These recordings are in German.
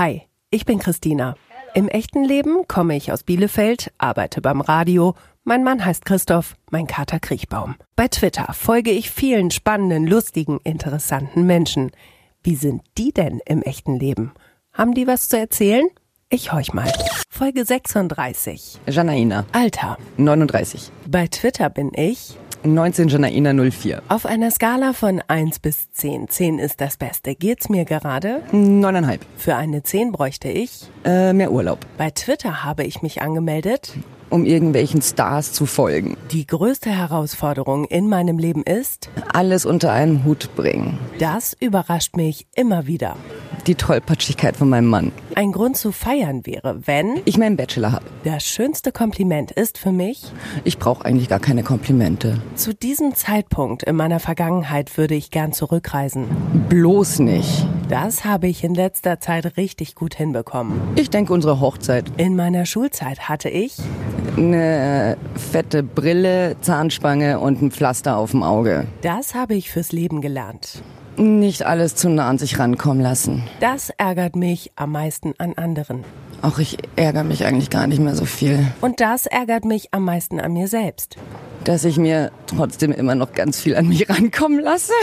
Hi, ich bin Christina. Im echten Leben komme ich aus Bielefeld, arbeite beim Radio. Mein Mann heißt Christoph, mein Kater Kriechbaum. Bei Twitter folge ich vielen spannenden, lustigen, interessanten Menschen. Wie sind die denn im echten Leben? Haben die was zu erzählen? Ich horch mal. Folge 36. Janaina, Alter. 39. Bei Twitter bin ich 19 Janaina 04. auf einer Skala von 1 bis 10. 10 ist das Beste. Geht's mir gerade? Neuneinhalb. Für eine 10 bräuchte ich. Äh, mehr Urlaub. Bei Twitter habe ich mich angemeldet. Um irgendwelchen Stars zu folgen. Die größte Herausforderung in meinem Leben ist, Alles unter einen Hut bringen. das überrascht mich immer wieder. Die Tollpatschigkeit von meinem Mann. Ein Grund zu feiern wäre, wenn Ich meinen Bachelor hab. das schönste Kompliment ist für mich, Ich brauche eigentlich gar keine Komplimente. zu diesem Zeitpunkt in meiner Vergangenheit würde ich gern zurückreisen. Bloß nicht. Das habe ich in letzter Zeit richtig gut hinbekommen. Ich denke, unsere Hochzeit. In meiner Schulzeit hatte ich, Eine fette Brille, Zahnspange und ein Pflaster auf dem Auge. das habe ich fürs Leben gelernt. Nicht alles zu nah an sich rankommen lassen. Das ärgert mich am meisten an anderen. Auch ich ärgere mich eigentlich gar nicht mehr so viel. Und das ärgert mich am meisten an mir selbst. Dass ich mir trotzdem immer noch ganz viel an mich rankommen lasse.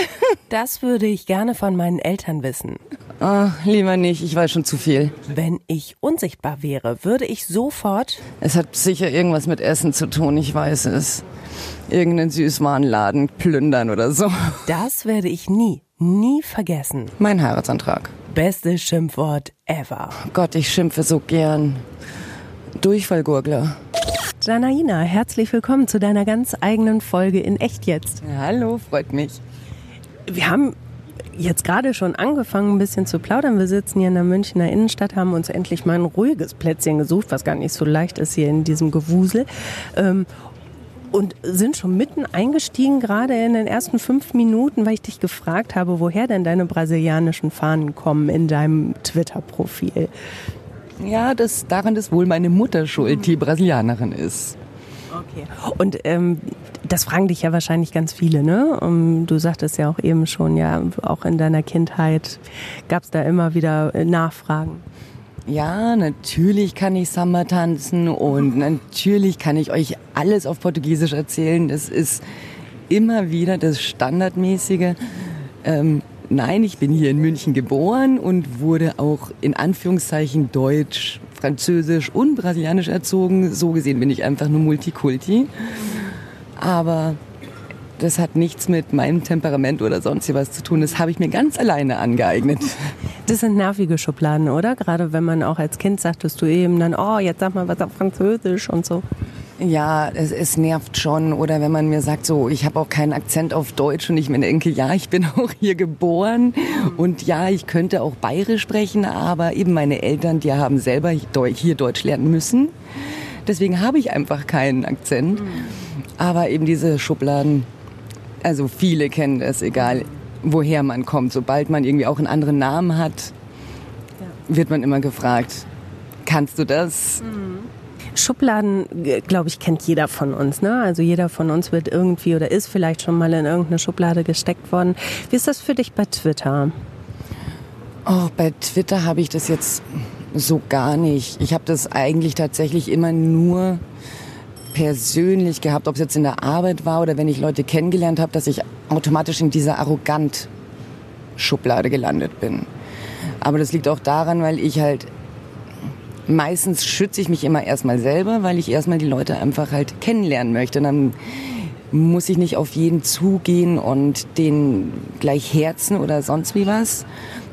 Das würde ich gerne von meinen Eltern wissen. Oh, lieber nicht, ich weiß schon zu viel. Wenn ich unsichtbar wäre, würde ich sofort. Es hat sicher irgendwas mit Essen zu tun, ich weiß es. Irgendeinen Süßwarenladen plündern oder so. Das werde ich nie, nie vergessen. Mein Heiratsantrag. Bestes Schimpfwort ever. Gott, ich schimpfe so gern. Durchfallgurgler. Janaina, herzlich willkommen zu deiner ganz eigenen Folge in Echt jetzt. Hallo, freut mich. Wir haben jetzt gerade schon angefangen, ein bisschen zu plaudern. Wir sitzen hier in der Münchner Innenstadt, haben uns endlich mal ein ruhiges Plätzchen gesucht, was gar nicht so leicht ist hier in diesem Gewusel. Ähm, und sind schon mitten eingestiegen, gerade in den ersten fünf Minuten, weil ich dich gefragt habe, woher denn deine brasilianischen Fahnen kommen in deinem Twitter-Profil. Ja, das, daran ist wohl meine Mutter schuld, die Brasilianerin ist. Okay. Und ähm, das fragen dich ja wahrscheinlich ganz viele, ne? Um, du sagtest ja auch eben schon, ja, auch in deiner Kindheit gab es da immer wieder äh, Nachfragen. Ja, natürlich kann ich Samba tanzen und natürlich kann ich euch alles auf Portugiesisch erzählen. Das ist immer wieder das Standardmäßige. Ähm, nein, ich bin hier in München geboren und wurde auch in Anführungszeichen Deutsch, Französisch und Brasilianisch erzogen. So gesehen bin ich einfach nur Multikulti. Aber das hat nichts mit meinem Temperament oder sonst was zu tun. Das habe ich mir ganz alleine angeeignet. Das sind nervige Schubladen, oder? Gerade wenn man auch als Kind sagtest du eben dann, oh, jetzt sag mal was auf Französisch und so. Ja, es, es nervt schon. Oder wenn man mir sagt, so, ich habe auch keinen Akzent auf Deutsch und ich mir denke, ja, ich bin auch hier geboren und ja, ich könnte auch bayerisch sprechen, aber eben meine Eltern, die haben selber hier Deutsch lernen müssen. Deswegen habe ich einfach keinen Akzent. Aber eben diese Schubladen, also viele kennen das, egal woher man kommt. Sobald man irgendwie auch einen anderen Namen hat, wird man immer gefragt, kannst du das? Schubladen, glaube ich, kennt jeder von uns. Ne? Also jeder von uns wird irgendwie oder ist vielleicht schon mal in irgendeine Schublade gesteckt worden. Wie ist das für dich bei Twitter? Oh, bei Twitter habe ich das jetzt so gar nicht. Ich habe das eigentlich tatsächlich immer nur persönlich gehabt, ob es jetzt in der Arbeit war oder wenn ich Leute kennengelernt habe, dass ich automatisch in dieser arrogant Schublade gelandet bin. Aber das liegt auch daran, weil ich halt meistens schütze ich mich immer erstmal selber, weil ich erstmal die Leute einfach halt kennenlernen möchte. Und dann muss ich nicht auf jeden zugehen und den gleich herzen oder sonst wie was.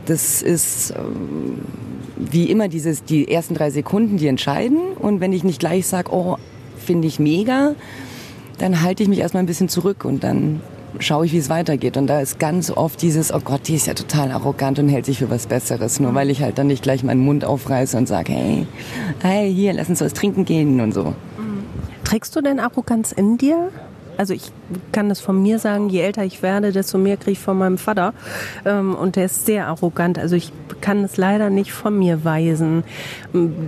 Das ist ähm, wie immer dieses, die ersten drei Sekunden, die entscheiden. Und wenn ich nicht gleich sage, oh, finde ich mega, dann halte ich mich erstmal ein bisschen zurück und dann schaue ich, wie es weitergeht. Und da ist ganz oft dieses, oh Gott, die ist ja total arrogant und hält sich für was Besseres. Nur weil ich halt dann nicht gleich meinen Mund aufreiße und sage, hey, hey, hier, lass uns was trinken gehen und so. Trägst du denn Arroganz in dir? Also ich kann das von mir sagen, je älter ich werde, desto mehr kriege ich von meinem Vater. Ähm, und der ist sehr arrogant. Also ich kann es leider nicht von mir weisen,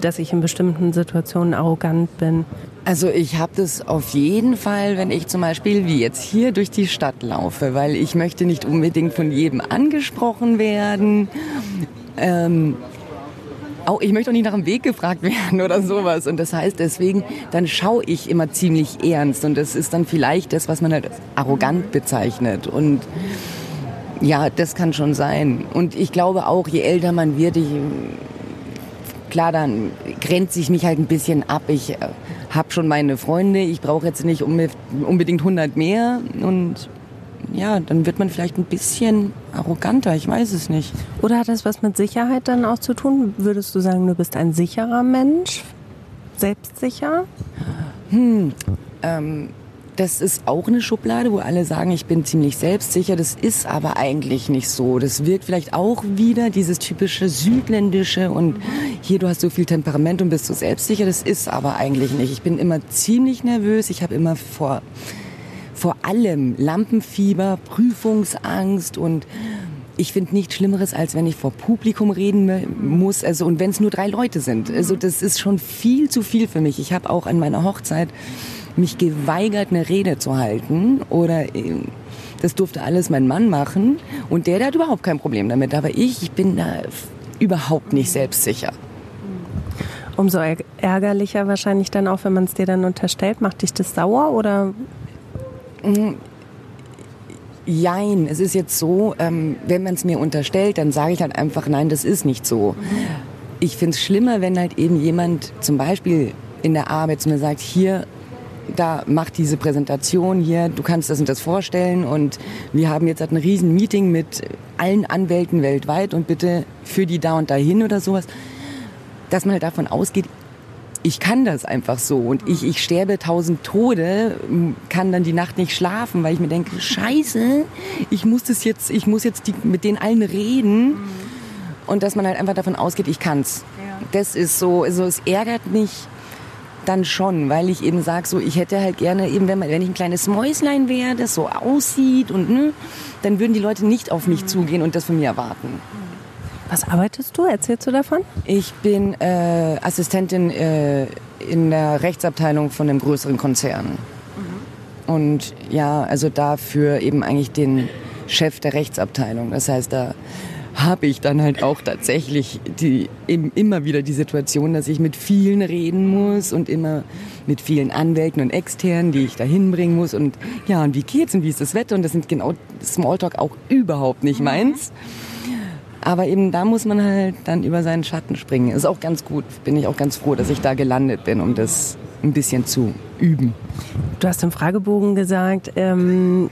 dass ich in bestimmten Situationen arrogant bin. Also ich habe das auf jeden Fall, wenn ich zum Beispiel wie jetzt hier durch die Stadt laufe, weil ich möchte nicht unbedingt von jedem angesprochen werden. Ähm, auch, ich möchte auch nicht nach dem Weg gefragt werden oder sowas. Und das heißt deswegen, dann schaue ich immer ziemlich ernst. Und das ist dann vielleicht das, was man halt arrogant bezeichnet. Und ja, das kann schon sein. Und ich glaube auch, je älter man wird, ich, klar, dann grenze ich mich halt ein bisschen ab. Ich äh, habe schon meine Freunde, ich brauche jetzt nicht unbedingt 100 mehr. Und ja, dann wird man vielleicht ein bisschen arroganter, ich weiß es nicht. Oder hat das was mit Sicherheit dann auch zu tun? Würdest du sagen, du bist ein sicherer Mensch? Selbstsicher? Hm, ähm, das ist auch eine Schublade, wo alle sagen, ich bin ziemlich selbstsicher. Das ist aber eigentlich nicht so. Das wirkt vielleicht auch wieder dieses typische südländische und hier, du hast so viel Temperament und bist so selbstsicher. Das ist aber eigentlich nicht. Ich bin immer ziemlich nervös. Ich habe immer vor vor allem Lampenfieber, Prüfungsangst und ich finde nichts Schlimmeres, als wenn ich vor Publikum reden muss. Also und wenn es nur drei Leute sind. Also das ist schon viel zu viel für mich. Ich habe auch an meiner Hochzeit mich geweigert, eine Rede zu halten oder äh, das durfte alles mein Mann machen und der, der hat überhaupt kein Problem damit. Aber ich, ich bin da überhaupt nicht selbstsicher. Umso ärgerlicher wahrscheinlich dann auch, wenn man es dir dann unterstellt. Macht dich das sauer oder Mhm. Jein, es ist jetzt so, ähm, wenn man es mir unterstellt, dann sage ich halt einfach, nein, das ist nicht so. Ich finde es schlimmer, wenn halt eben jemand zum Beispiel in der Arbeit zu mir sagt, hier, da mach diese Präsentation hier, du kannst das und das vorstellen und wir haben jetzt halt ein riesen Meeting mit allen Anwälten weltweit und bitte für die da und dahin oder sowas, dass man halt davon ausgeht, ich kann das einfach so und ich, ich sterbe tausend Tode, kann dann die Nacht nicht schlafen, weil ich mir denke, scheiße, ich muss das jetzt, ich muss jetzt die, mit den allen reden und dass man halt einfach davon ausgeht, ich kann's. Ja. Das ist so, also es ärgert mich dann schon, weil ich eben sage, so ich hätte halt gerne eben, wenn, man, wenn ich ein kleines Mäuslein wäre, das so aussieht und ne, dann würden die Leute nicht auf mich mhm. zugehen und das von mir erwarten. Was arbeitest du? Erzählst du davon? Ich bin äh, Assistentin äh, in der Rechtsabteilung von einem größeren Konzern. Mhm. Und ja, also dafür eben eigentlich den Chef der Rechtsabteilung. Das heißt, da habe ich dann halt auch tatsächlich die, eben immer wieder die Situation, dass ich mit vielen reden muss und immer mit vielen Anwälten und Externen, die ich da hinbringen muss. Und ja, und wie geht's und wie ist das Wetter? Und das sind genau Smalltalk auch überhaupt nicht mhm. meins. Aber eben da muss man halt dann über seinen Schatten springen. Ist auch ganz gut. Bin ich auch ganz froh, dass ich da gelandet bin, um das ein bisschen zu üben. Du hast im Fragebogen gesagt, ähm,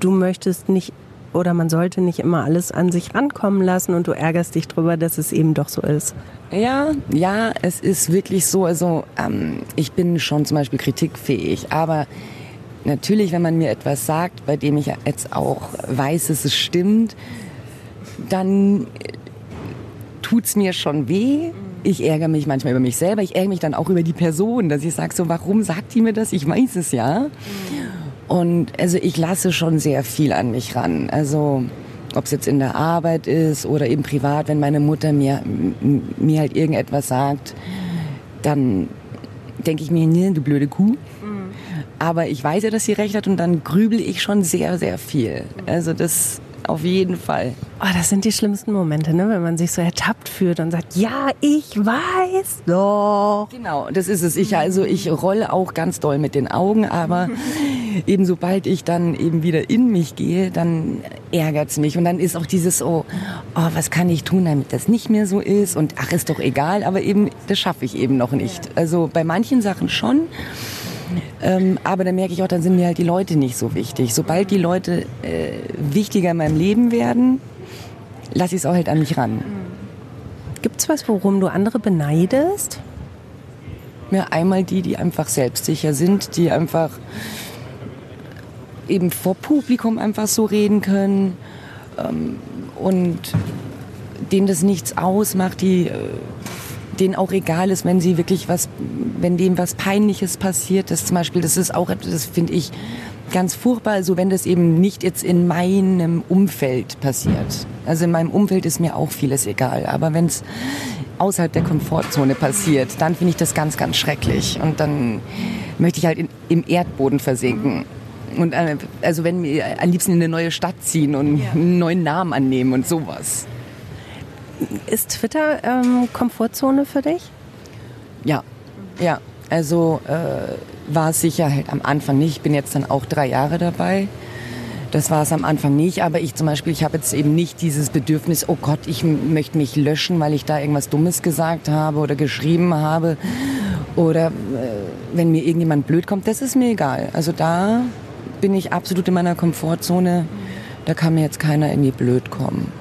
du möchtest nicht oder man sollte nicht immer alles an sich rankommen lassen und du ärgerst dich darüber, dass es eben doch so ist. Ja, ja, es ist wirklich so. Also ähm, ich bin schon zum Beispiel kritikfähig, aber natürlich, wenn man mir etwas sagt, bei dem ich jetzt auch weiß, dass es stimmt, dann tut es mir schon weh. Ich ärgere mich manchmal über mich selber. Ich ärgere mich dann auch über die Person, dass ich sage so, warum sagt die mir das? Ich weiß es ja. Und also ich lasse schon sehr viel an mich ran. Also ob es jetzt in der Arbeit ist oder eben privat, wenn meine Mutter mir, mir halt irgendetwas sagt, dann denke ich mir, nee, du blöde Kuh. Aber ich weiß ja, dass sie recht hat und dann grübel ich schon sehr, sehr viel. Also das auf jeden Fall. Oh, das sind die schlimmsten Momente, ne? wenn man sich so ertappt fühlt und sagt, ja, ich weiß doch. Genau, das ist es. Ich, also ich rolle auch ganz doll mit den Augen, aber eben sobald ich dann eben wieder in mich gehe, dann ärgert es mich. Und dann ist auch dieses so, oh, was kann ich tun, damit das nicht mehr so ist? Und ach, ist doch egal, aber eben, das schaffe ich eben noch nicht. Also bei manchen Sachen schon. Ähm, aber dann merke ich auch, dann sind mir halt die Leute nicht so wichtig. Sobald die Leute äh, wichtiger in meinem Leben werden, lasse ich es auch halt an mich ran. Gibt es was, worum du andere beneidest? Ja, einmal die, die einfach selbstsicher sind, die einfach eben vor Publikum einfach so reden können ähm, und denen das nichts ausmacht, die äh, denen auch egal ist, wenn sie wirklich was, wenn dem was Peinliches passiert. Das zum Beispiel, das ist auch, das finde ich ganz furchtbar, also wenn das eben nicht jetzt in meinem Umfeld passiert. Also in meinem Umfeld ist mir auch vieles egal, aber wenn es außerhalb der Komfortzone passiert, dann finde ich das ganz, ganz schrecklich. Und dann möchte ich halt in, im Erdboden versinken. Und äh, also wenn wir am liebsten in eine neue Stadt ziehen und einen neuen Namen annehmen und sowas. Ist Twitter ähm, Komfortzone für dich? Ja, ja. Also äh, war es sicher halt am Anfang nicht. Ich bin jetzt dann auch drei Jahre dabei. Das war es am Anfang nicht, aber ich zum Beispiel, ich habe jetzt eben nicht dieses Bedürfnis, oh Gott, ich möchte mich löschen, weil ich da irgendwas Dummes gesagt habe oder geschrieben habe oder äh, wenn mir irgendjemand blöd kommt, das ist mir egal. Also da bin ich absolut in meiner Komfortzone. Da kann mir jetzt keiner irgendwie blöd kommen.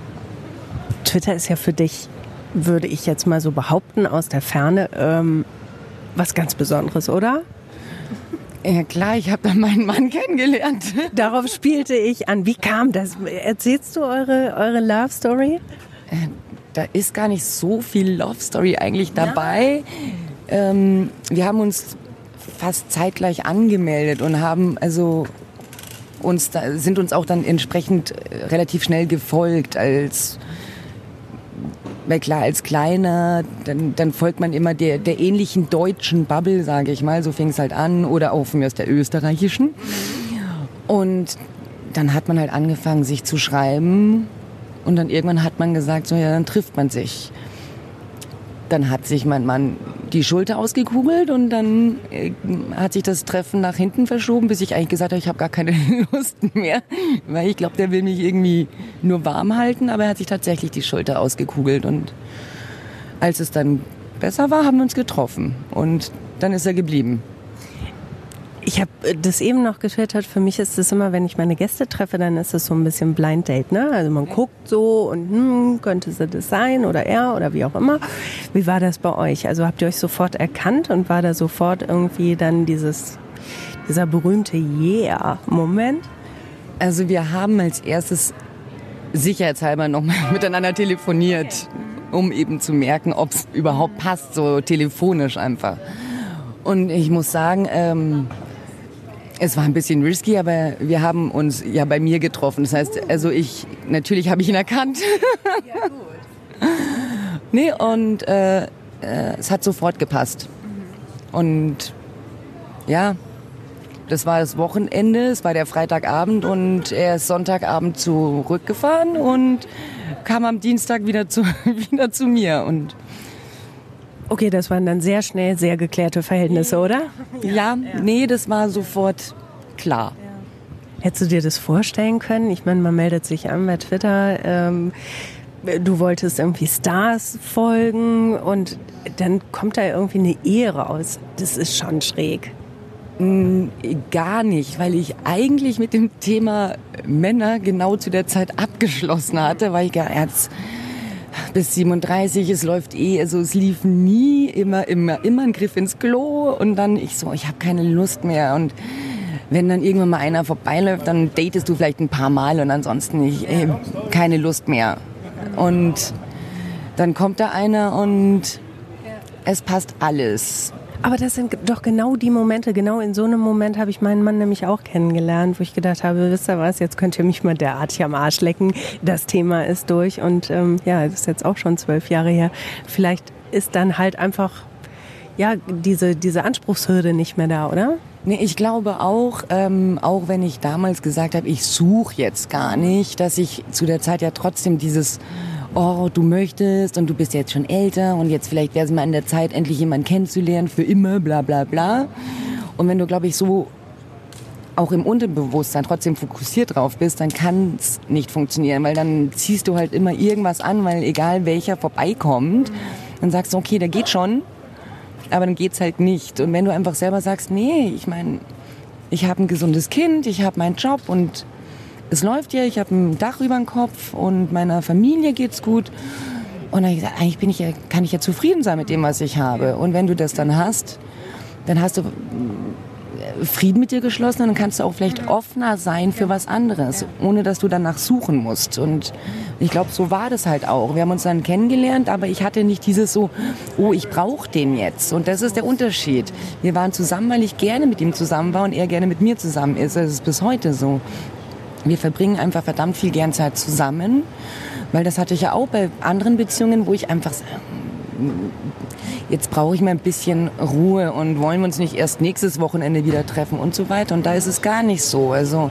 Twitter ist ja für dich, würde ich jetzt mal so behaupten, aus der Ferne ähm, was ganz Besonderes, oder? Ja klar, ich habe da meinen Mann kennengelernt. Darauf spielte ich an. Wie kam das? Erzählst du eure, eure Love Story? Äh, da ist gar nicht so viel Love Story eigentlich dabei. Ja. Ähm, wir haben uns fast zeitgleich angemeldet und haben also uns da, sind uns auch dann entsprechend äh, relativ schnell gefolgt als weil klar, als Kleiner, dann, dann folgt man immer der, der ähnlichen deutschen Bubble, sage ich mal. So fing es halt an. Oder auch von mir aus der österreichischen. Und dann hat man halt angefangen, sich zu schreiben. Und dann irgendwann hat man gesagt, so ja, dann trifft man sich. Dann hat sich mein Mann die Schulter ausgekugelt und dann äh, hat sich das Treffen nach hinten verschoben, bis ich eigentlich gesagt habe, ich habe gar keine Lust mehr, weil ich glaube, der will mich irgendwie nur warm halten, aber er hat sich tatsächlich die Schulter ausgekugelt. Und als es dann besser war, haben wir uns getroffen. Und dann ist er geblieben. Ich habe äh, das eben noch getwittert. Für mich ist es immer, wenn ich meine Gäste treffe, dann ist es so ein bisschen Blind Date. Ne? Also man guckt so und hm, könnte sie das sein oder er oder wie auch immer. Wie war das bei euch? Also habt ihr euch sofort erkannt und war da sofort irgendwie dann dieses, dieser berühmte Yeah-Moment? Also wir haben als erstes sicherheitshalber nochmal miteinander telefoniert, um eben zu merken, ob es überhaupt passt, so telefonisch einfach. Und ich muss sagen, ähm, es war ein bisschen risky, aber wir haben uns ja bei mir getroffen. Das heißt, also ich, natürlich habe ich ihn erkannt. Ja, gut. nee, und äh, äh, es hat sofort gepasst. Mhm. Und ja, das war das Wochenende, es war der Freitagabend und er ist Sonntagabend zurückgefahren und kam am Dienstag wieder zu, wieder zu mir. Und Okay, das waren dann sehr schnell sehr geklärte Verhältnisse, oder? Ja, nee, das war sofort klar. Hättest du dir das vorstellen können? Ich meine, man meldet sich an bei Twitter. Ähm, du wolltest irgendwie Stars folgen und dann kommt da irgendwie eine Ehe raus. Das ist schon schräg. Mm, gar nicht, weil ich eigentlich mit dem Thema Männer genau zu der Zeit abgeschlossen hatte, weil ich gar jetzt bis 37, es läuft eh, also es lief nie, immer, immer, immer ein Griff ins Klo und dann ich so, ich habe keine Lust mehr und wenn dann irgendwann mal einer vorbeiläuft, dann datest du vielleicht ein paar Mal und ansonsten ich, ey, keine Lust mehr. Und dann kommt da einer und es passt alles. Aber das sind doch genau die Momente, genau in so einem Moment habe ich meinen Mann nämlich auch kennengelernt, wo ich gedacht habe, wisst ihr was, jetzt könnt ihr mich mal derartig am Arsch lecken. Das Thema ist durch und ähm, ja, das ist jetzt auch schon zwölf Jahre her. Vielleicht ist dann halt einfach ja diese, diese Anspruchshürde nicht mehr da, oder? Nee, ich glaube auch, ähm, auch wenn ich damals gesagt habe, ich suche jetzt gar nicht, dass ich zu der Zeit ja trotzdem dieses oh, du möchtest und du bist jetzt schon älter und jetzt vielleicht wäre es mal in der Zeit, endlich jemanden kennenzulernen, für immer, bla bla bla. Und wenn du, glaube ich, so auch im Unterbewusstsein trotzdem fokussiert drauf bist, dann kann es nicht funktionieren, weil dann ziehst du halt immer irgendwas an, weil egal welcher vorbeikommt, dann sagst du, okay, der geht schon, aber dann geht's halt nicht. Und wenn du einfach selber sagst, nee, ich meine, ich habe ein gesundes Kind, ich habe meinen Job und es läuft ja, ich habe ein Dach über dem Kopf und meiner Familie geht's gut. Und dann habe ich gesagt, eigentlich bin ich ja, kann ich ja zufrieden sein mit dem, was ich habe. Und wenn du das dann hast, dann hast du äh, Frieden mit dir geschlossen und dann kannst du auch vielleicht offener sein für was anderes, ohne dass du danach suchen musst. Und ich glaube, so war das halt auch. Wir haben uns dann kennengelernt, aber ich hatte nicht dieses so, oh, ich brauche den jetzt. Und das ist der Unterschied. Wir waren zusammen, weil ich gerne mit ihm zusammen war und er gerne mit mir zusammen ist. Das ist bis heute so wir verbringen einfach verdammt viel gern Zeit zusammen, weil das hatte ich ja auch bei anderen Beziehungen, wo ich einfach jetzt brauche ich mal ein bisschen Ruhe und wollen wir uns nicht erst nächstes Wochenende wieder treffen und so weiter. Und da ist es gar nicht so. Also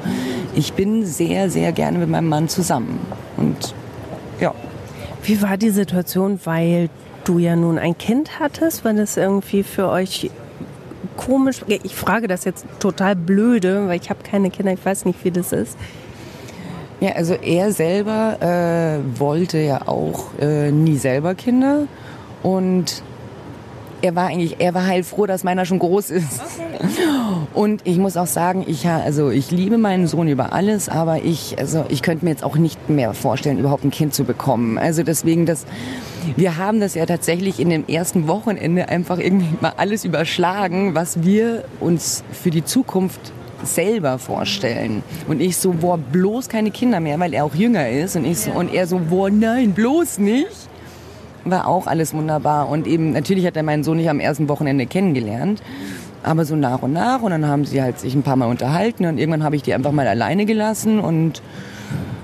ich bin sehr, sehr gerne mit meinem Mann zusammen. Und ja. Wie war die Situation, weil du ja nun ein Kind hattest? War das irgendwie für euch komisch? Ich frage das jetzt total blöde, weil ich habe keine Kinder, ich weiß nicht, wie das ist. Ja, also er selber äh, wollte ja auch äh, nie selber Kinder und er war eigentlich, er war heilfroh, dass meiner schon groß ist. Okay. Und ich muss auch sagen, ich, also ich liebe meinen Sohn über alles, aber ich, also ich könnte mir jetzt auch nicht mehr vorstellen, überhaupt ein Kind zu bekommen. Also deswegen, das, wir haben das ja tatsächlich in dem ersten Wochenende einfach irgendwie mal alles überschlagen, was wir uns für die Zukunft selber vorstellen. Und ich so, boah, bloß keine Kinder mehr, weil er auch jünger ist. Und ich so, und er so, boah, nein, bloß nicht war auch alles wunderbar. Und eben, natürlich hat er meinen Sohn nicht am ersten Wochenende kennengelernt. Aber so nach und nach. Und dann haben sie halt sich ein paar Mal unterhalten. Und irgendwann habe ich die einfach mal alleine gelassen. Und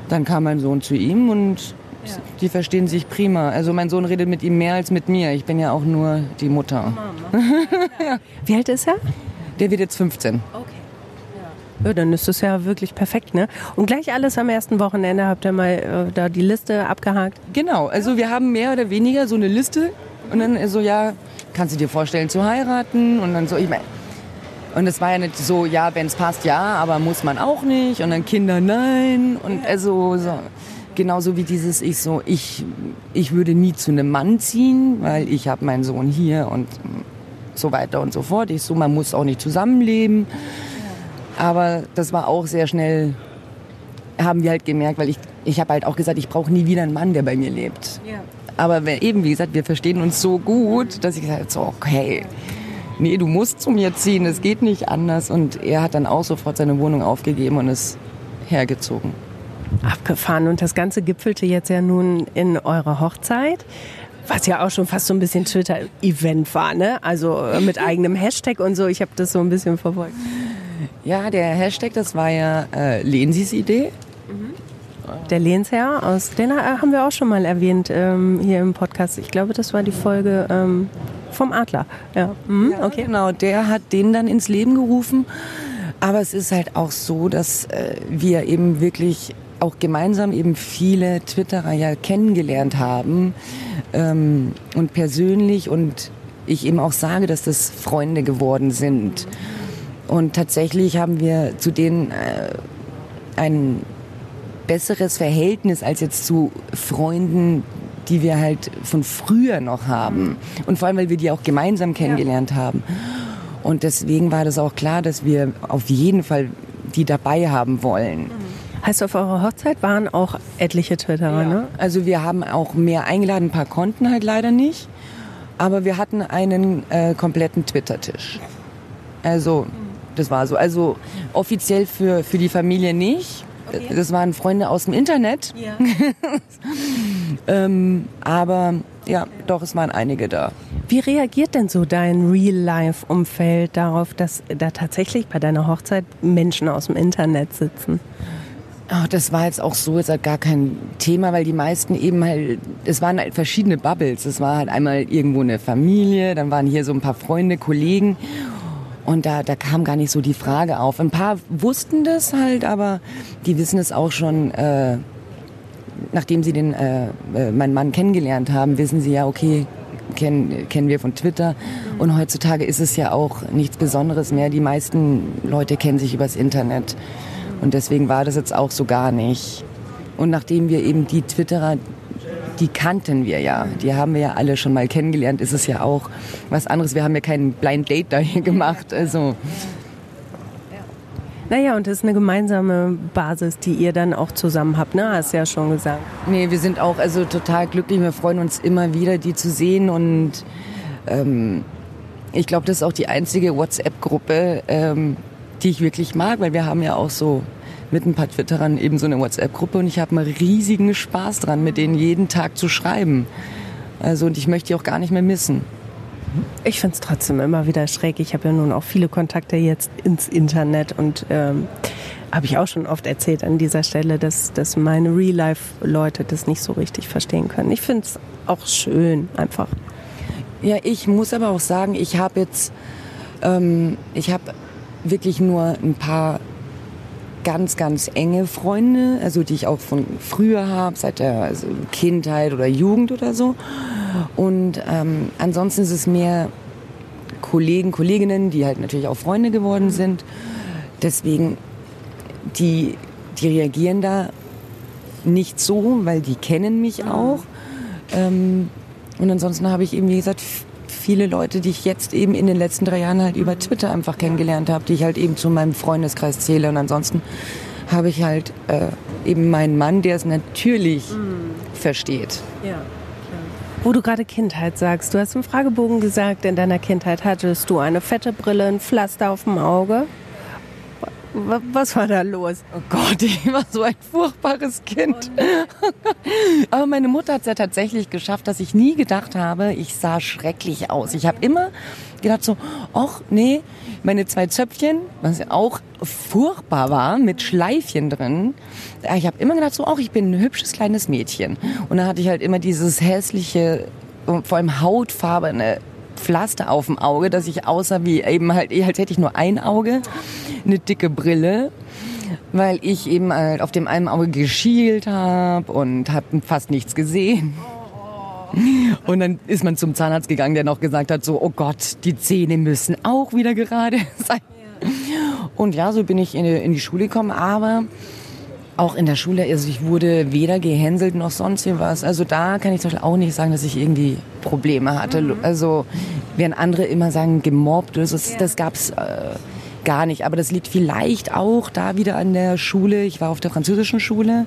dann kam mein Sohn zu ihm und ja. die verstehen sich prima. Also mein Sohn redet mit ihm mehr als mit mir. Ich bin ja auch nur die Mutter. ja. Wie alt ist er? Der wird jetzt 15. Okay. Ja, dann ist das ja wirklich perfekt, ne? Und gleich alles am ersten Wochenende habt ihr mal äh, da die Liste abgehakt? Genau, also wir haben mehr oder weniger so eine Liste und dann so, ja, kannst du dir vorstellen zu heiraten? Und dann so, ich meine, und es war ja nicht so, ja, wenn es passt, ja, aber muss man auch nicht. Und dann Kinder, nein. Und also so, genauso wie dieses, ich so, ich, ich würde nie zu einem Mann ziehen, weil ich habe meinen Sohn hier und so weiter und so fort. Ich so, man muss auch nicht zusammenleben. Aber das war auch sehr schnell, haben wir halt gemerkt, weil ich, ich habe halt auch gesagt, ich brauche nie wieder einen Mann, der bei mir lebt. Ja. Aber eben, wie gesagt, wir verstehen uns so gut, dass ich gesagt habe, so, okay, nee, du musst zu mir ziehen, es geht nicht anders. Und er hat dann auch sofort seine Wohnung aufgegeben und ist hergezogen. Abgefahren. Und das Ganze gipfelte jetzt ja nun in eurer Hochzeit. Was ja auch schon fast so ein bisschen Twitter-Event war, ne? Also äh, mit eigenem Hashtag und so. Ich habe das so ein bisschen verfolgt. Ja, der Hashtag, das war ja äh, Lensis Idee. Mhm. Der Lehnsherr, aus den äh, haben wir auch schon mal erwähnt ähm, hier im Podcast. Ich glaube, das war die Folge ähm, vom Adler. Ja. Mhm, ja, okay. Genau, der hat den dann ins Leben gerufen. Aber es ist halt auch so, dass äh, wir eben wirklich auch gemeinsam eben viele Twitterer ja kennengelernt haben ähm, und persönlich und ich eben auch sage, dass das Freunde geworden sind. Und tatsächlich haben wir zu denen äh, ein besseres Verhältnis als jetzt zu Freunden, die wir halt von früher noch haben. Und vor allem, weil wir die auch gemeinsam kennengelernt ja. haben. Und deswegen war das auch klar, dass wir auf jeden Fall die dabei haben wollen. Heißt, auf eurer Hochzeit waren auch etliche Twitterer, ja. ne? Also wir haben auch mehr eingeladen, ein paar konnten halt leider nicht. Aber wir hatten einen äh, kompletten Twitter-Tisch. Also das war so. Also offiziell für, für die Familie nicht. Okay. Das waren Freunde aus dem Internet. Ja. ähm, aber ja, doch, es waren einige da. Wie reagiert denn so dein Real-Life-Umfeld darauf, dass da tatsächlich bei deiner Hochzeit Menschen aus dem Internet sitzen? Oh, das war jetzt auch so jetzt halt gar kein Thema, weil die meisten eben halt, es waren halt verschiedene Bubbles. Es war halt einmal irgendwo eine Familie, dann waren hier so ein paar Freunde, Kollegen und da, da kam gar nicht so die Frage auf. Ein paar wussten das halt, aber die wissen es auch schon, äh, nachdem sie den, äh, äh, meinen Mann kennengelernt haben, wissen sie ja, okay, kennen, kennen wir von Twitter. Und heutzutage ist es ja auch nichts Besonderes mehr. Die meisten Leute kennen sich übers Internet. Und deswegen war das jetzt auch so gar nicht. Und nachdem wir eben die Twitterer, die kannten wir ja. Die haben wir ja alle schon mal kennengelernt. Ist es ja auch was anderes. Wir haben ja keinen Blind Date da hier gemacht. Also. Naja, und das ist eine gemeinsame Basis, die ihr dann auch zusammen habt, ne? Hast du ja schon gesagt. Nee, wir sind auch also total glücklich. Wir freuen uns immer wieder, die zu sehen. Und ähm, ich glaube, das ist auch die einzige WhatsApp-Gruppe, ähm, die ich wirklich mag, weil wir haben ja auch so mit ein paar Twitterern eben so eine WhatsApp-Gruppe und ich habe mal riesigen Spaß dran, mit denen jeden Tag zu schreiben. Also und ich möchte die auch gar nicht mehr missen. Ich finde es trotzdem immer wieder schräg. Ich habe ja nun auch viele Kontakte jetzt ins Internet und ähm, habe ich auch schon oft erzählt an dieser Stelle, dass, dass meine Real-Life-Leute das nicht so richtig verstehen können. Ich finde es auch schön, einfach. Ja, ich muss aber auch sagen, ich habe jetzt, ähm, ich habe wirklich nur ein paar ganz, ganz enge Freunde, also die ich auch von früher habe, seit der also Kindheit oder Jugend oder so. Und ähm, ansonsten ist es mehr Kollegen, Kolleginnen, die halt natürlich auch Freunde geworden sind. Deswegen, die, die reagieren da nicht so, weil die kennen mich auch. Ähm, und ansonsten habe ich eben, wie gesagt, viele Leute, die ich jetzt eben in den letzten drei Jahren halt über Twitter einfach kennengelernt habe, die ich halt eben zu meinem Freundeskreis zähle. Und ansonsten habe ich halt äh, eben meinen Mann, der es natürlich mm. versteht. Ja. Wo du gerade Kindheit sagst, du hast im Fragebogen gesagt, in deiner Kindheit hattest du eine fette Brille, ein Pflaster auf dem Auge. Was war da los? Oh Gott, ich war so ein furchtbares Kind. Aber meine Mutter hat es ja tatsächlich geschafft, dass ich nie gedacht habe, ich sah schrecklich aus. Ich habe immer gedacht so, ach nee, meine zwei Zöpfchen, was auch furchtbar war, mit Schleifchen drin. Ich habe immer gedacht so, ach, ich bin ein hübsches kleines Mädchen. Und da hatte ich halt immer dieses hässliche, vor allem hautfarbene Pflaster auf dem Auge, dass ich aussah wie eben halt, als hätte ich nur ein Auge, eine dicke Brille, weil ich eben halt auf dem einen Auge geschielt habe und habe fast nichts gesehen. Und dann ist man zum Zahnarzt gegangen, der noch gesagt hat, so, oh Gott, die Zähne müssen auch wieder gerade sein. Und ja, so bin ich in die, in die Schule gekommen, aber auch in der Schule, also ich wurde weder gehänselt noch sonst was. Also da kann ich zum Beispiel auch nicht sagen, dass ich irgendwie Probleme hatte. Mhm. Also während andere immer sagen, gemobbt das, das gab's äh, gar nicht. Aber das liegt vielleicht auch da wieder an der Schule. Ich war auf der französischen Schule.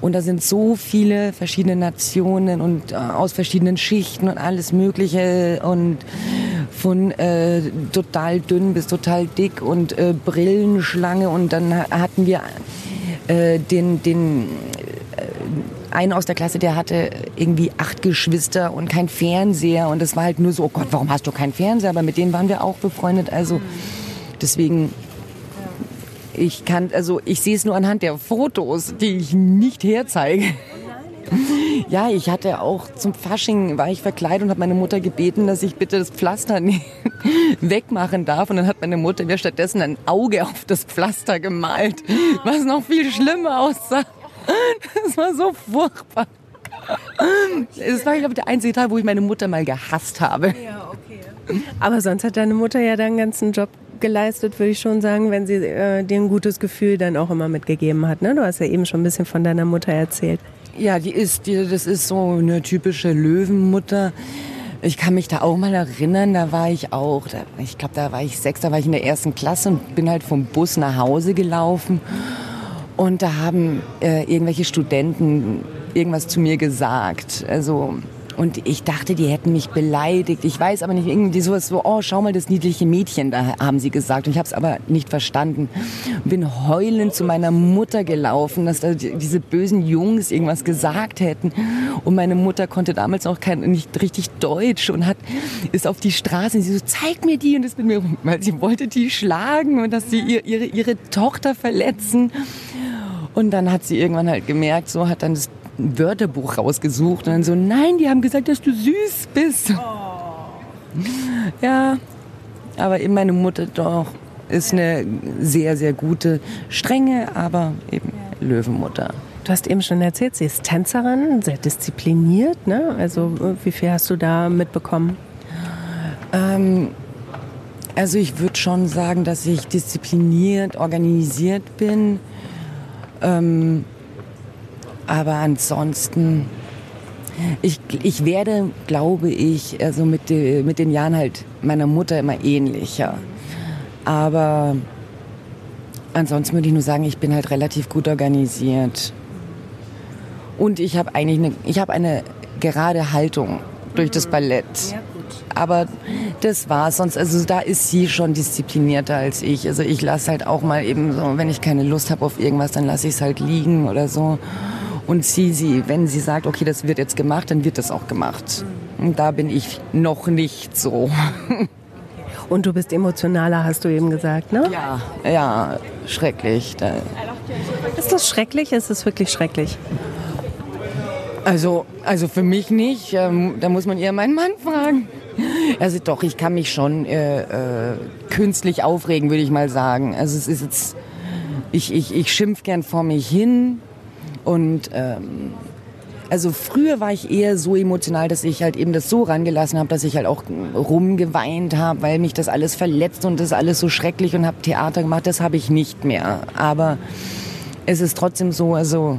Und da sind so viele verschiedene Nationen und äh, aus verschiedenen Schichten und alles Mögliche und von äh, total dünn bis total dick und äh, Brillenschlange und dann hatten wir äh, den, den äh, einen aus der Klasse, der hatte irgendwie acht Geschwister und kein Fernseher und es war halt nur so, oh Gott, warum hast du keinen Fernseher? Aber mit denen waren wir auch befreundet, also deswegen ich kann, also ich sehe es nur anhand der Fotos, die ich nicht herzeige. Ja, ich hatte auch zum Fasching war ich verkleidet und habe meine Mutter gebeten, dass ich bitte das Pflaster wegmachen darf. Und dann hat meine Mutter mir stattdessen ein Auge auf das Pflaster gemalt, was noch viel schlimmer aussah. Das war so furchtbar. Das war, glaube ich, der einzige Teil, wo ich meine Mutter mal gehasst habe. Ja, okay. Aber sonst hat deine Mutter ja deinen ganzen Job geleistet, würde ich schon sagen, wenn sie äh, dir ein gutes Gefühl dann auch immer mitgegeben hat. Ne? Du hast ja eben schon ein bisschen von deiner Mutter erzählt. Ja, die ist, die, das ist so eine typische Löwenmutter. Ich kann mich da auch mal erinnern, da war ich auch, da, ich glaube, da war ich sechs, da war ich in der ersten Klasse und bin halt vom Bus nach Hause gelaufen. Und da haben äh, irgendwelche Studenten irgendwas zu mir gesagt. Also und ich dachte, die hätten mich beleidigt. Ich weiß aber nicht, irgendwie sowas so, oh, schau mal das niedliche Mädchen, da haben sie gesagt. Und ich habe es aber nicht verstanden. Bin heulend zu meiner Mutter gelaufen, dass da diese bösen Jungs irgendwas gesagt hätten. Und meine Mutter konnte damals noch kein, nicht richtig Deutsch und hat, ist auf die Straße und sie so, zeig mir die. Und das mit mir, weil sie wollte die schlagen und dass sie ihr, ihre, ihre Tochter verletzen. Und dann hat sie irgendwann halt gemerkt, so hat dann das Wörterbuch rausgesucht und dann so, nein, die haben gesagt, dass du süß bist. Oh. Ja, aber eben meine Mutter doch ist eine sehr, sehr gute, strenge, aber eben Löwenmutter. Du hast eben schon erzählt, sie ist Tänzerin, sehr diszipliniert. Ne? Also wie viel hast du da mitbekommen? Ähm, also ich würde schon sagen, dass ich diszipliniert, organisiert bin. Ähm, aber ansonsten, ich, ich werde, glaube ich, also mit, de, mit den Jahren halt meiner Mutter immer ähnlicher. Aber ansonsten würde ich nur sagen, ich bin halt relativ gut organisiert. Und ich habe eigentlich eine, ich habe eine gerade Haltung durch das Ballett. Aber das war's. Sonst, also da ist sie schon disziplinierter als ich. Also ich lasse halt auch mal eben so, wenn ich keine Lust habe auf irgendwas, dann lasse ich es halt liegen oder so. Und sie, sie, wenn sie sagt, okay, das wird jetzt gemacht, dann wird das auch gemacht. Und da bin ich noch nicht so. Und du bist emotionaler, hast du eben gesagt, ne? Ja, ja, schrecklich. Ist das schrecklich? Ist es wirklich schrecklich? Also, also für mich nicht. Ähm, da muss man eher meinen Mann fragen. Also doch, ich kann mich schon äh, äh, künstlich aufregen, würde ich mal sagen. Also es ist jetzt ich, ich, ich schimpf gern vor mich hin und ähm, also früher war ich eher so emotional, dass ich halt eben das so rangelassen habe, dass ich halt auch rumgeweint habe, weil mich das alles verletzt und das alles so schrecklich und habe Theater gemacht. Das habe ich nicht mehr. Aber es ist trotzdem so, also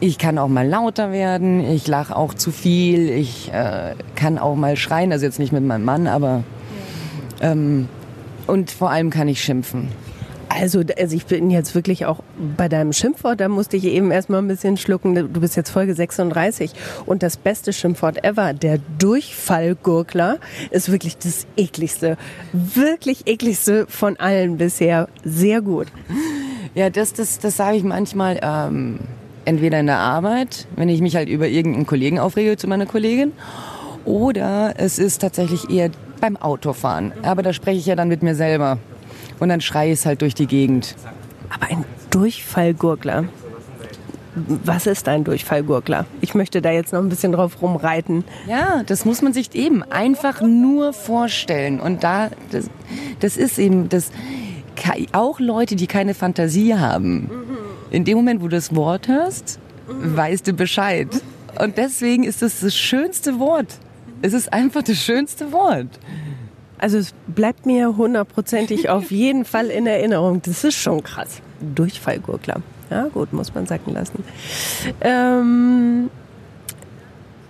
ich kann auch mal lauter werden, ich lache auch zu viel, ich äh, kann auch mal schreien, also jetzt nicht mit meinem Mann, aber ähm, und vor allem kann ich schimpfen. Also, also ich bin jetzt wirklich auch bei deinem Schimpfwort, da musste ich eben erstmal ein bisschen schlucken. Du bist jetzt Folge 36 und das beste Schimpfwort ever, der Durchfallgurkler, ist wirklich das ekligste, wirklich ekligste von allen bisher. Sehr gut. Ja, das, das, das sage ich manchmal ähm, entweder in der Arbeit, wenn ich mich halt über irgendeinen Kollegen aufrege zu meiner Kollegin, oder es ist tatsächlich eher beim Autofahren. Aber da spreche ich ja dann mit mir selber. Und dann schreie ich es halt durch die Gegend. Aber ein Durchfallgurgler. Was ist ein Durchfallgurgler? Ich möchte da jetzt noch ein bisschen drauf rumreiten. Ja, das muss man sich eben einfach nur vorstellen. Und da, das, das ist eben, das, auch Leute, die keine Fantasie haben. In dem Moment, wo du das Wort hörst, weißt du Bescheid. Und deswegen ist es das schönste Wort. Es ist einfach das schönste Wort. Also es bleibt mir hundertprozentig auf jeden Fall in Erinnerung. Das ist schon krass. Durchfallgurkler. Ja, gut, muss man sacken lassen. Ähm,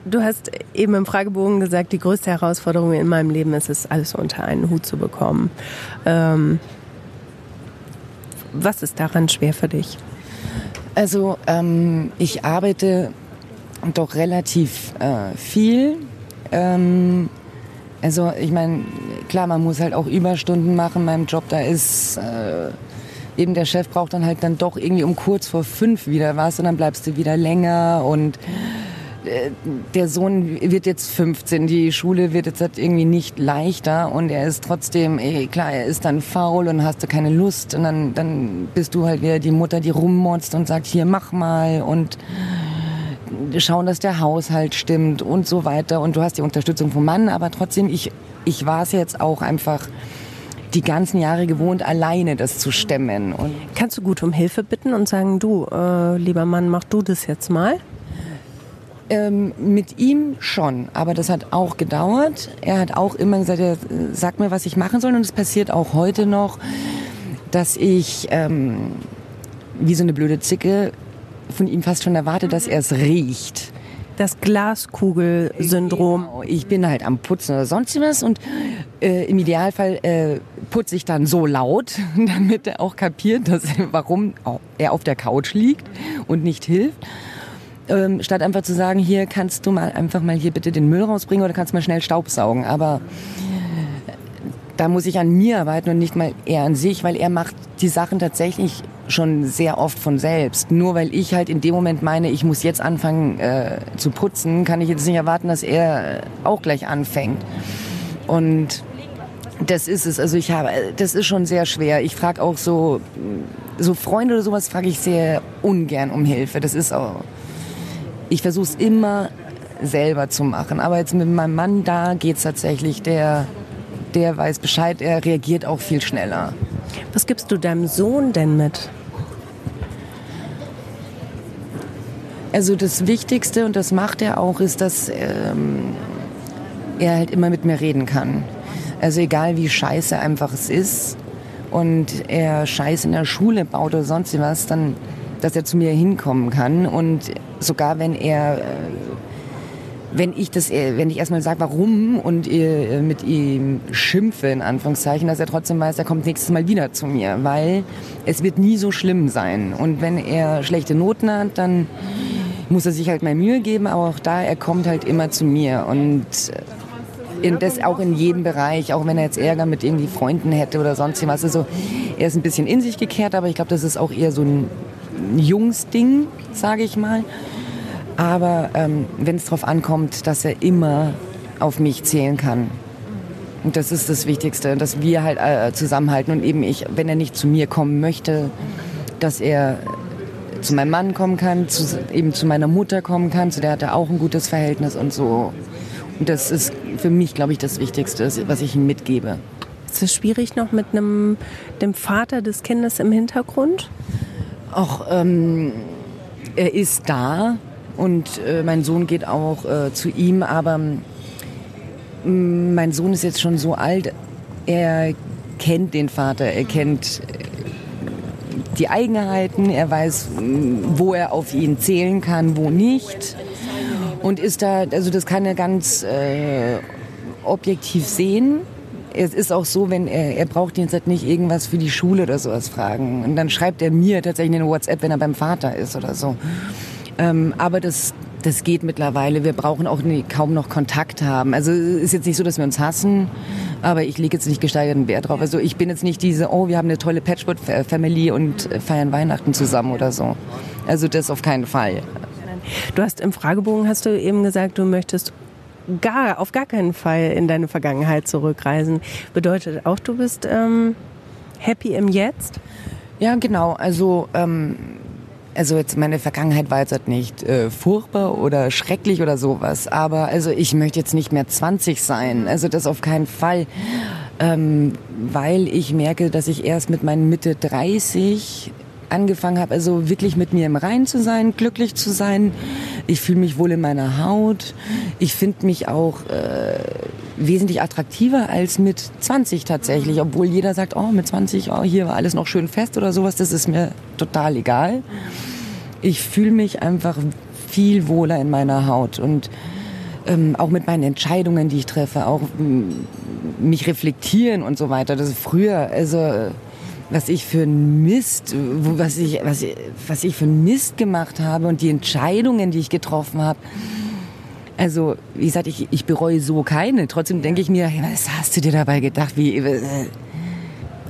du hast eben im Fragebogen gesagt, die größte Herausforderung in meinem Leben ist es, alles unter einen Hut zu bekommen. Ähm, was ist daran schwer für dich? Also ähm, ich arbeite doch relativ äh, viel. Ähm, also ich meine, klar, man muss halt auch Überstunden machen. Meinem Job da ist äh, eben der Chef braucht dann halt dann doch irgendwie um kurz vor fünf wieder was und dann bleibst du wieder länger und äh, der Sohn wird jetzt 15, die Schule wird jetzt halt irgendwie nicht leichter und er ist trotzdem, ey, klar, er ist dann faul und hast du keine Lust und dann, dann bist du halt wieder die Mutter, die rummotzt und sagt, hier, mach mal und schauen, dass der Haushalt stimmt und so weiter und du hast die Unterstützung vom Mann, aber trotzdem, ich, ich war es jetzt auch einfach die ganzen Jahre gewohnt, alleine das zu stemmen. Und Kannst du gut um Hilfe bitten und sagen, du, äh, lieber Mann, mach du das jetzt mal? Ähm, mit ihm schon, aber das hat auch gedauert. Er hat auch immer gesagt, er, sag mir, was ich machen soll. Und es passiert auch heute noch, dass ich ähm, wie so eine blöde Zicke von ihm fast schon erwarte, dass er es riecht. Das Glaskugel-Syndrom. Genau. Ich bin halt am Putzen oder sonst was und äh, im Idealfall äh, putze ich dann so laut, damit er auch kapiert, dass, warum er auf der Couch liegt und nicht hilft ähm, statt einfach zu sagen, hier kannst du mal einfach mal hier bitte den Müll rausbringen oder kannst mal schnell Staubsaugen. Aber da muss ich an mir arbeiten und nicht mal er an sich, weil er macht die Sachen tatsächlich schon sehr oft von selbst. Nur weil ich halt in dem Moment meine, ich muss jetzt anfangen äh, zu putzen, kann ich jetzt nicht erwarten, dass er auch gleich anfängt. Und das ist es. Also ich habe, das ist schon sehr schwer. Ich frage auch so, so Freunde oder sowas frage ich sehr ungern um Hilfe. Das ist auch ich versuche es immer selber zu machen. Aber jetzt mit meinem Mann, da geht es tatsächlich. Der, der weiß Bescheid, er reagiert auch viel schneller. Was gibst du deinem Sohn denn mit? Also das Wichtigste, und das macht er auch, ist, dass ähm, er halt immer mit mir reden kann. Also egal wie scheiße einfach es ist und er Scheiß in der Schule baut oder sonst was, dann dass er zu mir hinkommen kann und sogar wenn er äh, wenn ich das, äh, wenn ich erstmal sage, warum und äh, mit ihm schimpfe, in Anführungszeichen, dass er trotzdem weiß, er kommt nächstes Mal wieder zu mir, weil es wird nie so schlimm sein. Und wenn er schlechte Noten hat, dann muss er sich halt mehr Mühe geben, aber auch da, er kommt halt immer zu mir und in das auch in jedem Bereich, auch wenn er jetzt Ärger mit irgendwie Freunden hätte oder sonst was. Also er ist ein bisschen in sich gekehrt, aber ich glaube, das ist auch eher so ein Jungsding, sage ich mal. Aber ähm, wenn es darauf ankommt, dass er immer auf mich zählen kann. Und das ist das Wichtigste, dass wir halt äh, zusammenhalten und eben ich, wenn er nicht zu mir kommen möchte, dass er zu meinem Mann kommen kann, zu, eben zu meiner Mutter kommen kann, zu der hat er auch ein gutes Verhältnis und so. Und das ist für mich, glaube ich, das Wichtigste, was ich ihm mitgebe. Ist es schwierig noch mit einem dem Vater des Kindes im Hintergrund? Auch ähm, er ist da und äh, mein Sohn geht auch äh, zu ihm, aber mm, mein Sohn ist jetzt schon so alt, er kennt den Vater, er kennt äh, die Eigenheiten, er weiß, mm, wo er auf ihn zählen kann, wo nicht. Und ist da, also das kann er ganz äh, objektiv sehen. Es ist auch so, wenn er, er braucht jetzt halt nicht irgendwas für die Schule oder sowas fragen. Und dann schreibt er mir tatsächlich eine WhatsApp, wenn er beim Vater ist oder so. Ähm, aber das, das geht mittlerweile. Wir brauchen auch nie, kaum noch Kontakt haben. Also es ist jetzt nicht so, dass wir uns hassen, aber ich lege jetzt nicht gesteigerten Wert drauf. Also ich bin jetzt nicht diese, oh, wir haben eine tolle Patchwork-Family und feiern Weihnachten zusammen oder so. Also das auf keinen Fall. Du hast im Fragebogen hast du eben gesagt, du möchtest gar, auf gar keinen Fall in deine Vergangenheit zurückreisen. Bedeutet auch, du bist ähm, happy im Jetzt? Ja, genau. Also, ähm, also jetzt meine Vergangenheit war jetzt halt nicht äh, furchtbar oder schrecklich oder sowas. Aber also ich möchte jetzt nicht mehr 20 sein. Also das auf keinen Fall. Ähm, weil ich merke, dass ich erst mit meinen Mitte 30 angefangen habe, also wirklich mit mir im Rein zu sein, glücklich zu sein. Ich fühle mich wohl in meiner Haut. Ich finde mich auch äh, wesentlich attraktiver als mit 20 tatsächlich, obwohl jeder sagt, oh, mit 20, oh, hier war alles noch schön fest oder sowas. Das ist mir total egal. Ich fühle mich einfach viel wohler in meiner Haut und ähm, auch mit meinen Entscheidungen, die ich treffe, auch mich reflektieren und so weiter. Das ist früher, also was ich für ein Mist, was ich, was, ich, was ich für ein Mist gemacht habe und die Entscheidungen, die ich getroffen habe. Also, wie gesagt, ich, ich bereue so keine. Trotzdem denke ich mir, was hast du dir dabei gedacht? Wie, äh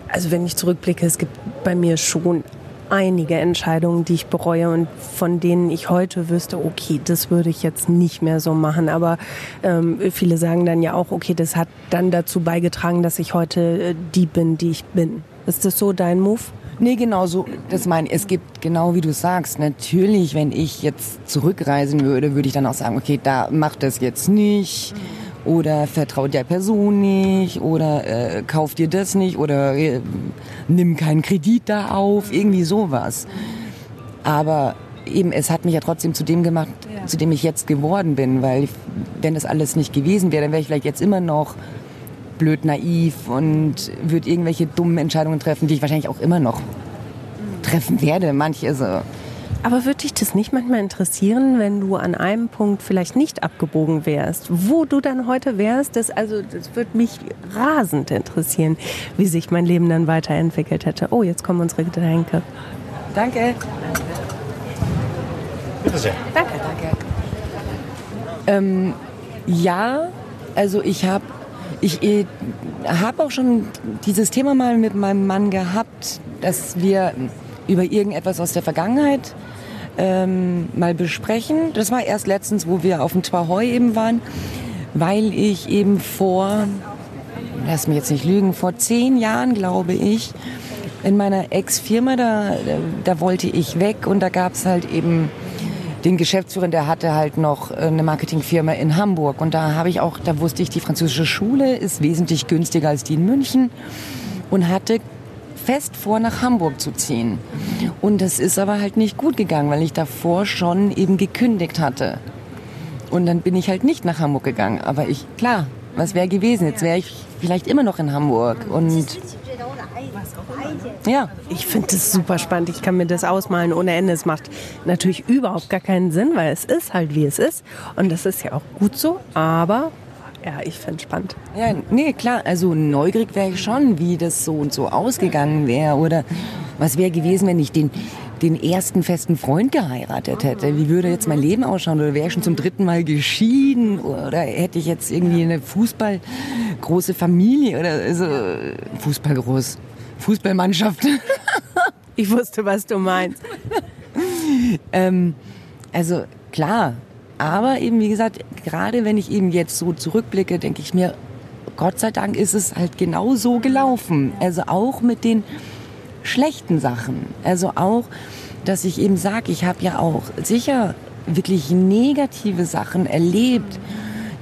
also, wenn ich zurückblicke, es gibt bei mir schon einige Entscheidungen, die ich bereue und von denen ich heute wüsste, okay, das würde ich jetzt nicht mehr so machen. Aber ähm, viele sagen dann ja auch, okay, das hat dann dazu beigetragen, dass ich heute äh, die bin, die ich bin. Ist das so dein Move? Nee, genau so. Das meine es gibt genau wie du sagst. Natürlich, wenn ich jetzt zurückreisen würde, würde ich dann auch sagen, okay, da macht das jetzt nicht. Oder vertraut der Person nicht. Oder äh, kauft dir das nicht. Oder äh, nimm keinen Kredit da auf. Irgendwie sowas. Aber eben, es hat mich ja trotzdem zu dem gemacht, ja. zu dem ich jetzt geworden bin. Weil wenn das alles nicht gewesen wäre, dann wäre ich vielleicht jetzt immer noch blöd naiv und würde irgendwelche dummen Entscheidungen treffen, die ich wahrscheinlich auch immer noch treffen werde. Manche so. Aber würde dich das nicht manchmal interessieren, wenn du an einem Punkt vielleicht nicht abgebogen wärst, wo du dann heute wärst? Das, also, das würde mich rasend interessieren, wie sich mein Leben dann weiterentwickelt hätte. Oh, jetzt kommen unsere Getränke. Danke. Bitte sehr. Danke. Danke. Ähm, ja, also ich habe ich äh, habe auch schon dieses Thema mal mit meinem Mann gehabt, dass wir über irgendetwas aus der Vergangenheit ähm, mal besprechen. Das war erst letztens, wo wir auf dem Twahoi eben waren, weil ich eben vor, lass mich jetzt nicht lügen, vor zehn Jahren, glaube ich, in meiner Ex-Firma, da, da wollte ich weg und da gab es halt eben den Geschäftsführer, der hatte halt noch äh, eine Marketingfirma in Hamburg. Und da habe ich auch, da wusste ich, die französische Schule ist wesentlich günstiger als die in München und hatte fest vor, nach Hamburg zu ziehen. Und das ist aber halt nicht gut gegangen, weil ich davor schon eben gekündigt hatte. Und dann bin ich halt nicht nach Hamburg gegangen. Aber ich, klar, was wäre gewesen? Jetzt wäre ich vielleicht immer noch in Hamburg. Und ja. Ich finde das super spannend. Ich kann mir das ausmalen ohne Ende. Es macht natürlich überhaupt gar keinen Sinn, weil es ist halt wie es ist. Und das ist ja auch gut so. Aber ja, ich finde es spannend. Ja, nee, klar. Also neugierig wäre ich schon, wie das so und so ausgegangen wäre. Oder was wäre gewesen, wenn ich den, den ersten festen Freund geheiratet hätte? Wie würde jetzt mein Leben ausschauen? Oder wäre ich schon zum dritten Mal geschieden? Oder hätte ich jetzt irgendwie eine Fußball große Familie? Oder also Fußball groß? Fußballmannschaft. ich wusste, was du meinst. ähm, also klar, aber eben wie gesagt, gerade wenn ich eben jetzt so zurückblicke, denke ich mir, Gott sei Dank ist es halt genau so gelaufen. Also auch mit den schlechten Sachen. Also auch, dass ich eben sage, ich habe ja auch sicher wirklich negative Sachen erlebt,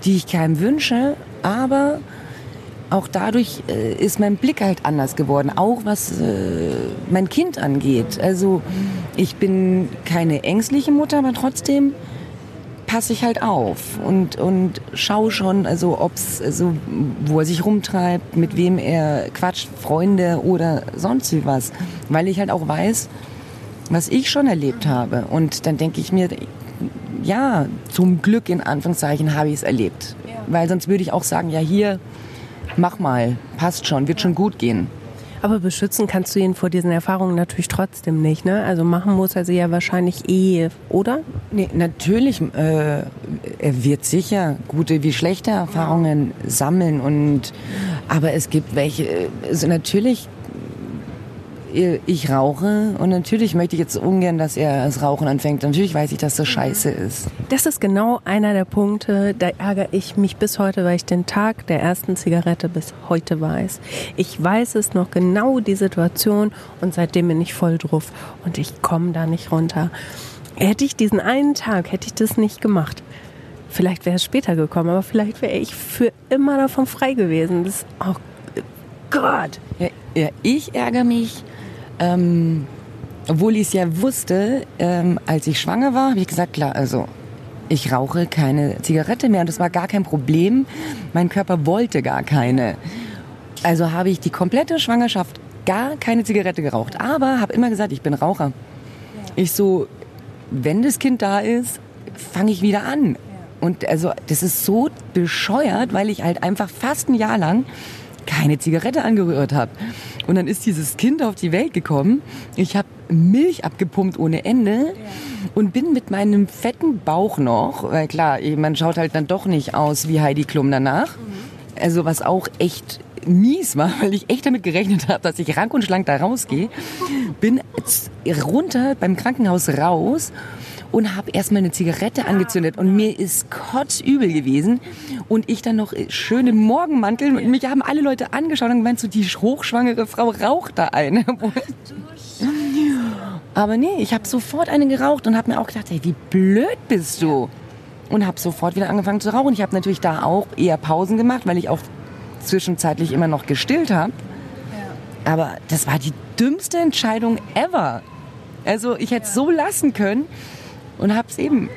die ich keinem wünsche, aber auch dadurch äh, ist mein Blick halt anders geworden, auch was äh, mein Kind angeht. Also ich bin keine ängstliche Mutter, aber trotzdem passe ich halt auf und, und schaue schon, also ob's, also wo er sich rumtreibt, mit wem er quatscht, Freunde oder sonst wie was, weil ich halt auch weiß, was ich schon erlebt habe. Und dann denke ich mir, ja, zum Glück in Anführungszeichen habe ich es erlebt. Ja. Weil sonst würde ich auch sagen, ja hier, mach mal, passt schon, wird schon gut gehen. Aber beschützen kannst du ihn vor diesen Erfahrungen natürlich trotzdem nicht, ne? Also machen muss er sie ja wahrscheinlich eh, oder? Nee, natürlich, äh, er wird sicher gute wie schlechte Erfahrungen sammeln und aber es gibt welche, also natürlich ich rauche und natürlich möchte ich jetzt ungern, dass er das Rauchen anfängt. Natürlich weiß ich, dass das scheiße ist. Das ist genau einer der Punkte, da ärgere ich mich bis heute, weil ich den Tag der ersten Zigarette bis heute weiß. Ich weiß es noch genau, die Situation und seitdem bin ich voll drauf und ich komme da nicht runter. Hätte ich diesen einen Tag, hätte ich das nicht gemacht. Vielleicht wäre es später gekommen, aber vielleicht wäre ich für immer davon frei gewesen. Das, oh Gott. Ja, ja, ich ärgere mich, ähm, obwohl ich es ja wusste, ähm, als ich schwanger war, habe ich gesagt, klar, also ich rauche keine Zigarette mehr und das war gar kein Problem. Mein Körper wollte gar keine. Also habe ich die komplette Schwangerschaft gar keine Zigarette geraucht, aber habe immer gesagt, ich bin Raucher. Ich so, wenn das Kind da ist, fange ich wieder an. Und also das ist so bescheuert, weil ich halt einfach fast ein Jahr lang keine Zigarette angerührt habe. Und dann ist dieses Kind auf die Welt gekommen. Ich habe Milch abgepumpt ohne Ende und bin mit meinem fetten Bauch noch, weil klar, man schaut halt dann doch nicht aus wie Heidi Klum danach. Also was auch echt mies war, weil ich echt damit gerechnet habe, dass ich rank und schlank da rausgehe. Bin runter beim Krankenhaus raus und habe erstmal eine Zigarette angezündet und mir ist kotzübel gewesen und ich dann noch schön im Morgenmantel und mich haben alle Leute angeschaut und gemeint, so die hochschwangere Frau raucht da eine. Aber nee, ich habe sofort eine geraucht und habe mir auch gedacht, hey, wie blöd bist du? Und habe sofort wieder angefangen zu rauchen. Ich habe natürlich da auch eher Pausen gemacht, weil ich auch zwischenzeitlich immer noch gestillt habe. Aber das war die dümmste Entscheidung ever. Also ich hätte es so lassen können und hab's eben.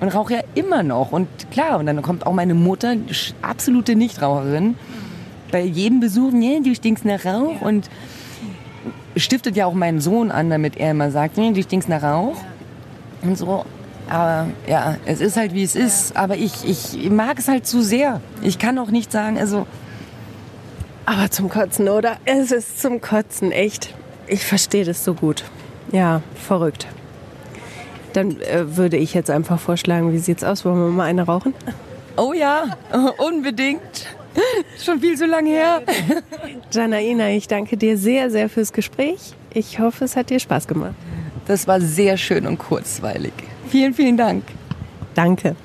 Und rauche ja immer noch. Und klar und dann kommt auch meine Mutter absolute Nichtraucherin bei jedem Besuch nee, du stinkst nach Rauch. Ja. und stiftet ja auch meinen Sohn an damit er immer sagt nee, du stinkst nach Rauch. Ja. und so. Aber ja es ist halt wie es ist. Aber ich ich mag es halt zu sehr. Ich kann auch nicht sagen also aber zum Kotzen oder? Es ist zum Kotzen echt. Ich verstehe das so gut. Ja verrückt dann äh, würde ich jetzt einfach vorschlagen, wie sieht's aus? Wollen wir mal eine rauchen? Oh ja, unbedingt. Schon viel zu lange her. Janaina, ich danke dir sehr, sehr fürs Gespräch. Ich hoffe, es hat dir Spaß gemacht. Das war sehr schön und kurzweilig. Vielen, vielen Dank. Danke.